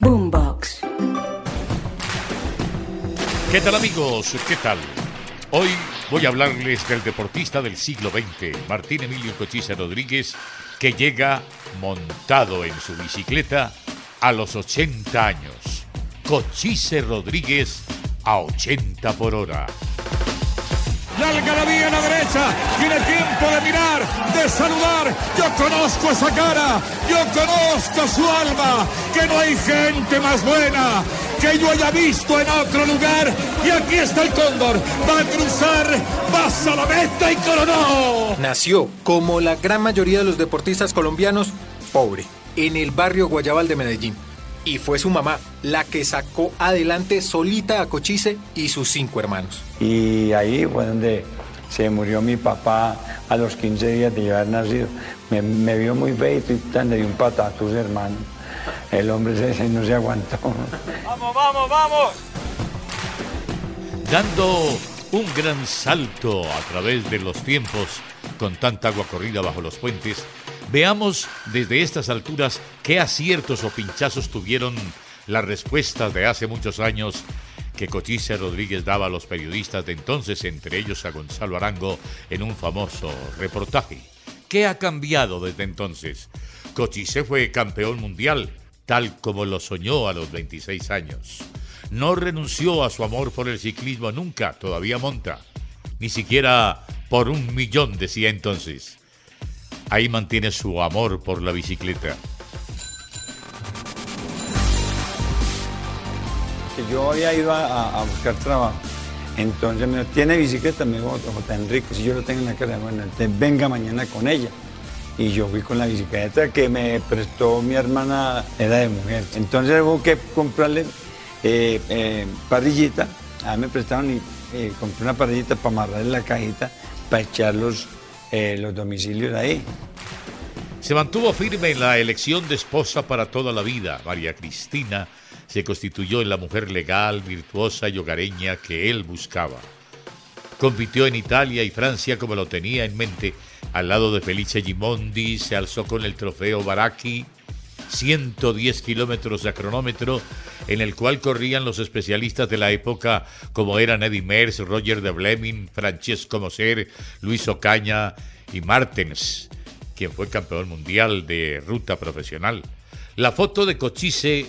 Boombox. ¿Qué tal amigos? ¿Qué tal? Hoy voy a hablarles del deportista del siglo XX, Martín Emilio Cochise Rodríguez, que llega montado en su bicicleta a los 80 años. Cochise Rodríguez a 80 por hora. La algarabía a la derecha. De saludar. Yo conozco esa cara. Yo conozco su alma. Que no hay gente más buena que yo haya visto en otro lugar. Y aquí está el cóndor. Va a cruzar. Pasa la meta y coronó. Nació, como la gran mayoría de los deportistas colombianos, pobre, en el barrio Guayabal de Medellín. Y fue su mamá la que sacó adelante solita a Cochise y sus cinco hermanos. Y ahí fue donde se murió mi papá a los 15 días de yo haber nacido. Me, me vio muy feito y tan le dio un sus hermanos. El hombre ese no se aguantó. Vamos, vamos, vamos. Dando un gran salto a través de los tiempos con tanta agua corrida bajo los puentes, veamos desde estas alturas qué aciertos o pinchazos tuvieron las respuestas de hace muchos años que Cochise Rodríguez daba a los periodistas de entonces, entre ellos a Gonzalo Arango, en un famoso reportaje. ¿Qué ha cambiado desde entonces? Cochise fue campeón mundial, tal como lo soñó a los 26 años. No renunció a su amor por el ciclismo nunca, todavía monta. Ni siquiera por un millón, decía entonces. Ahí mantiene su amor por la bicicleta. Yo había ido a, buscar trabajo. Entonces me ¿tiene bicicleta? Me dijo J. Enrique, si yo lo tengo en la cara, bueno, entonces venga mañana con ella. Y yo fui con la bicicleta que me prestó mi hermana, era de mujer. Entonces hubo que comprarle eh, eh, parrillita. A mí me prestaron y eh, compré una parrillita para amarrarle la cajita, para echar los, eh, los domicilios ahí. Se mantuvo firme en la elección de esposa para toda la vida. María Cristina se constituyó en la mujer legal, virtuosa y hogareña que él buscaba. Compitió en Italia y Francia como lo tenía en mente. Al lado de Felice Gimondi se alzó con el trofeo Baracchi, 110 kilómetros de cronómetro, en el cual corrían los especialistas de la época como eran Eddie Merckx, Roger de Bleming, Francesco Moser, Luis Ocaña y Martens, quien fue campeón mundial de ruta profesional. La foto de Cochise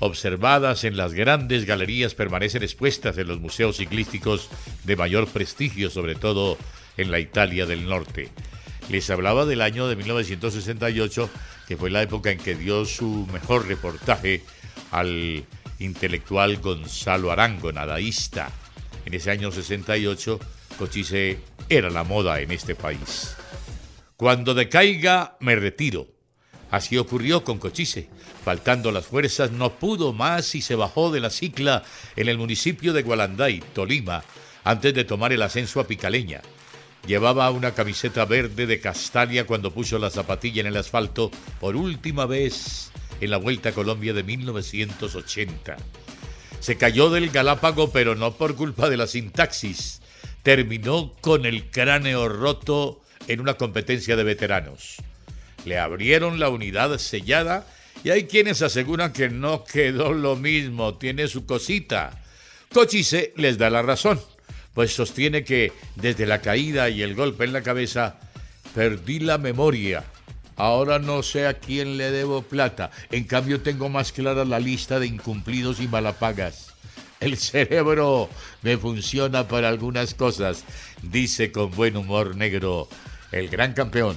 observadas en las grandes galerías permanecen expuestas en los museos ciclísticos de mayor prestigio, sobre todo en la Italia del Norte. Les hablaba del año de 1968, que fue la época en que dio su mejor reportaje al intelectual Gonzalo Arango, nadaísta. En ese año 68, Cochise era la moda en este país. Cuando decaiga, me retiro. Así ocurrió con Cochise. Faltando las fuerzas, no pudo más y se bajó de la cicla en el municipio de Gualanday, Tolima, antes de tomar el ascenso a Picaleña. Llevaba una camiseta verde de castaña cuando puso la zapatilla en el asfalto por última vez en la Vuelta a Colombia de 1980. Se cayó del Galápago, pero no por culpa de la sintaxis. Terminó con el cráneo roto en una competencia de veteranos. Le abrieron la unidad sellada y hay quienes aseguran que no quedó lo mismo, tiene su cosita. Cochise les da la razón, pues sostiene que desde la caída y el golpe en la cabeza perdí la memoria. Ahora no sé a quién le debo plata, en cambio tengo más clara la lista de incumplidos y malapagas. El cerebro me funciona para algunas cosas, dice con buen humor negro el gran campeón.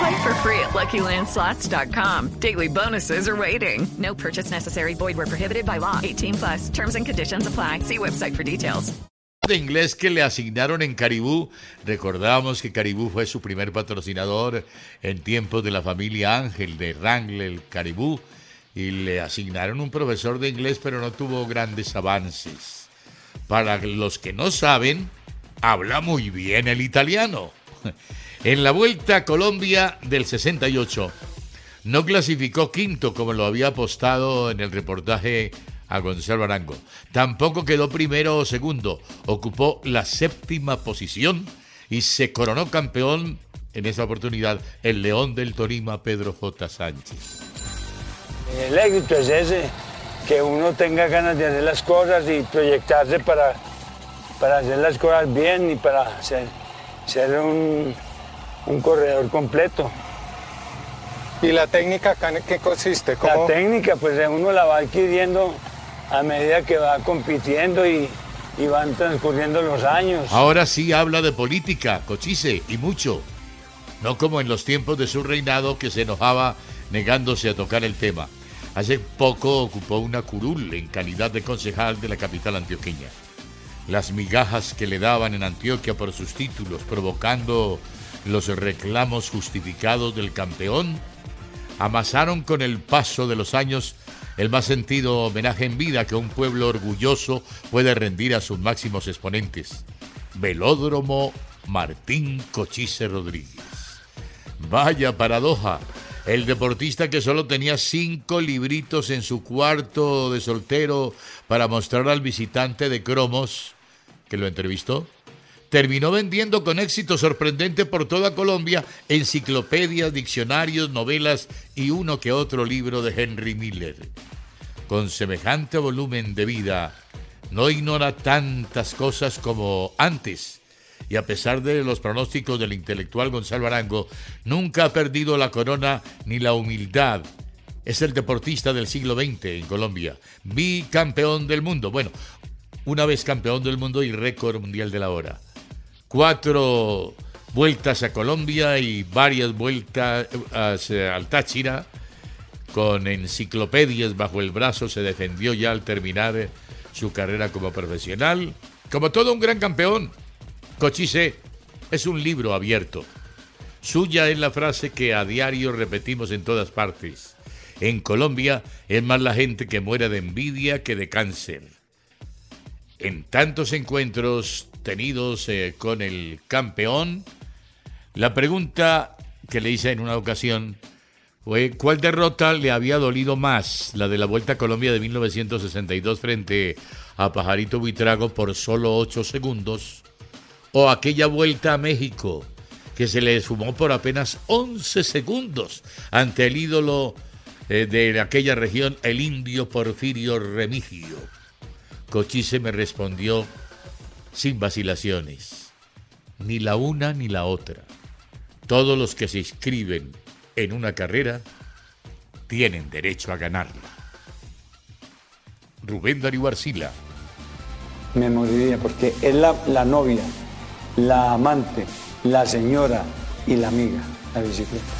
Play for free at LuckyLandSlots.com. Daily bonuses are waiting. No purchase necessary. Void were prohibited by law. 18 plus. Terms and conditions apply. See website for details. de inglés que le asignaron en Caribú. Recordamos que Caribú fue su primer patrocinador en tiempos de la familia Ángel de Wrangler Caribú y le asignaron un profesor de inglés, pero no tuvo grandes avances. Para los que no saben, habla muy bien el italiano. En la Vuelta Colombia del 68 no clasificó quinto como lo había apostado en el reportaje a Gonzalo Arango. Tampoco quedó primero o segundo, ocupó la séptima posición y se coronó campeón en esa oportunidad el León del Torima Pedro J. Sánchez. El éxito es ese, que uno tenga ganas de hacer las cosas y proyectarse para, para hacer las cosas bien y para ser, ser un, un corredor completo. ¿Y la técnica acá en qué consiste? La técnica, pues uno la va adquiriendo a medida que va compitiendo y, y van transcurriendo los años. Ahora sí habla de política, Cochise, y mucho. No como en los tiempos de su reinado que se enojaba negándose a tocar el tema. Hace poco ocupó una curul en calidad de concejal de la capital antioqueña. Las migajas que le daban en Antioquia por sus títulos, provocando los reclamos justificados del campeón, amasaron con el paso de los años el más sentido homenaje en vida que un pueblo orgulloso puede rendir a sus máximos exponentes. Velódromo Martín Cochise Rodríguez. Vaya paradoja. El deportista que solo tenía cinco libritos en su cuarto de soltero para mostrar al visitante de cromos que lo entrevistó, terminó vendiendo con éxito sorprendente por toda Colombia enciclopedias, diccionarios, novelas y uno que otro libro de Henry Miller. Con semejante volumen de vida, no ignora tantas cosas como antes y a pesar de los pronósticos del intelectual Gonzalo Arango, nunca ha perdido la corona ni la humildad. Es el deportista del siglo XX en Colombia, bicampeón del mundo. Bueno, una vez campeón del mundo y récord mundial de la hora. Cuatro vueltas a Colombia y varias vueltas al Táchira. Con enciclopedias bajo el brazo se defendió ya al terminar su carrera como profesional. Como todo un gran campeón, Cochise es un libro abierto. Suya es la frase que a diario repetimos en todas partes. En Colombia es más la gente que muere de envidia que de cáncer. En tantos encuentros tenidos eh, con el campeón, la pregunta que le hice en una ocasión fue cuál derrota le había dolido más, la de la Vuelta a Colombia de 1962 frente a Pajarito Buitrago por solo 8 segundos, o aquella Vuelta a México que se le esfumó por apenas 11 segundos ante el ídolo eh, de aquella región, el indio Porfirio Remigio. Cochise me respondió sin vacilaciones, ni la una ni la otra. Todos los que se inscriben en una carrera tienen derecho a ganarla. Rubén Darío Arcila. Me moriría porque es la, la novia, la amante, la señora y la amiga, la bicicleta.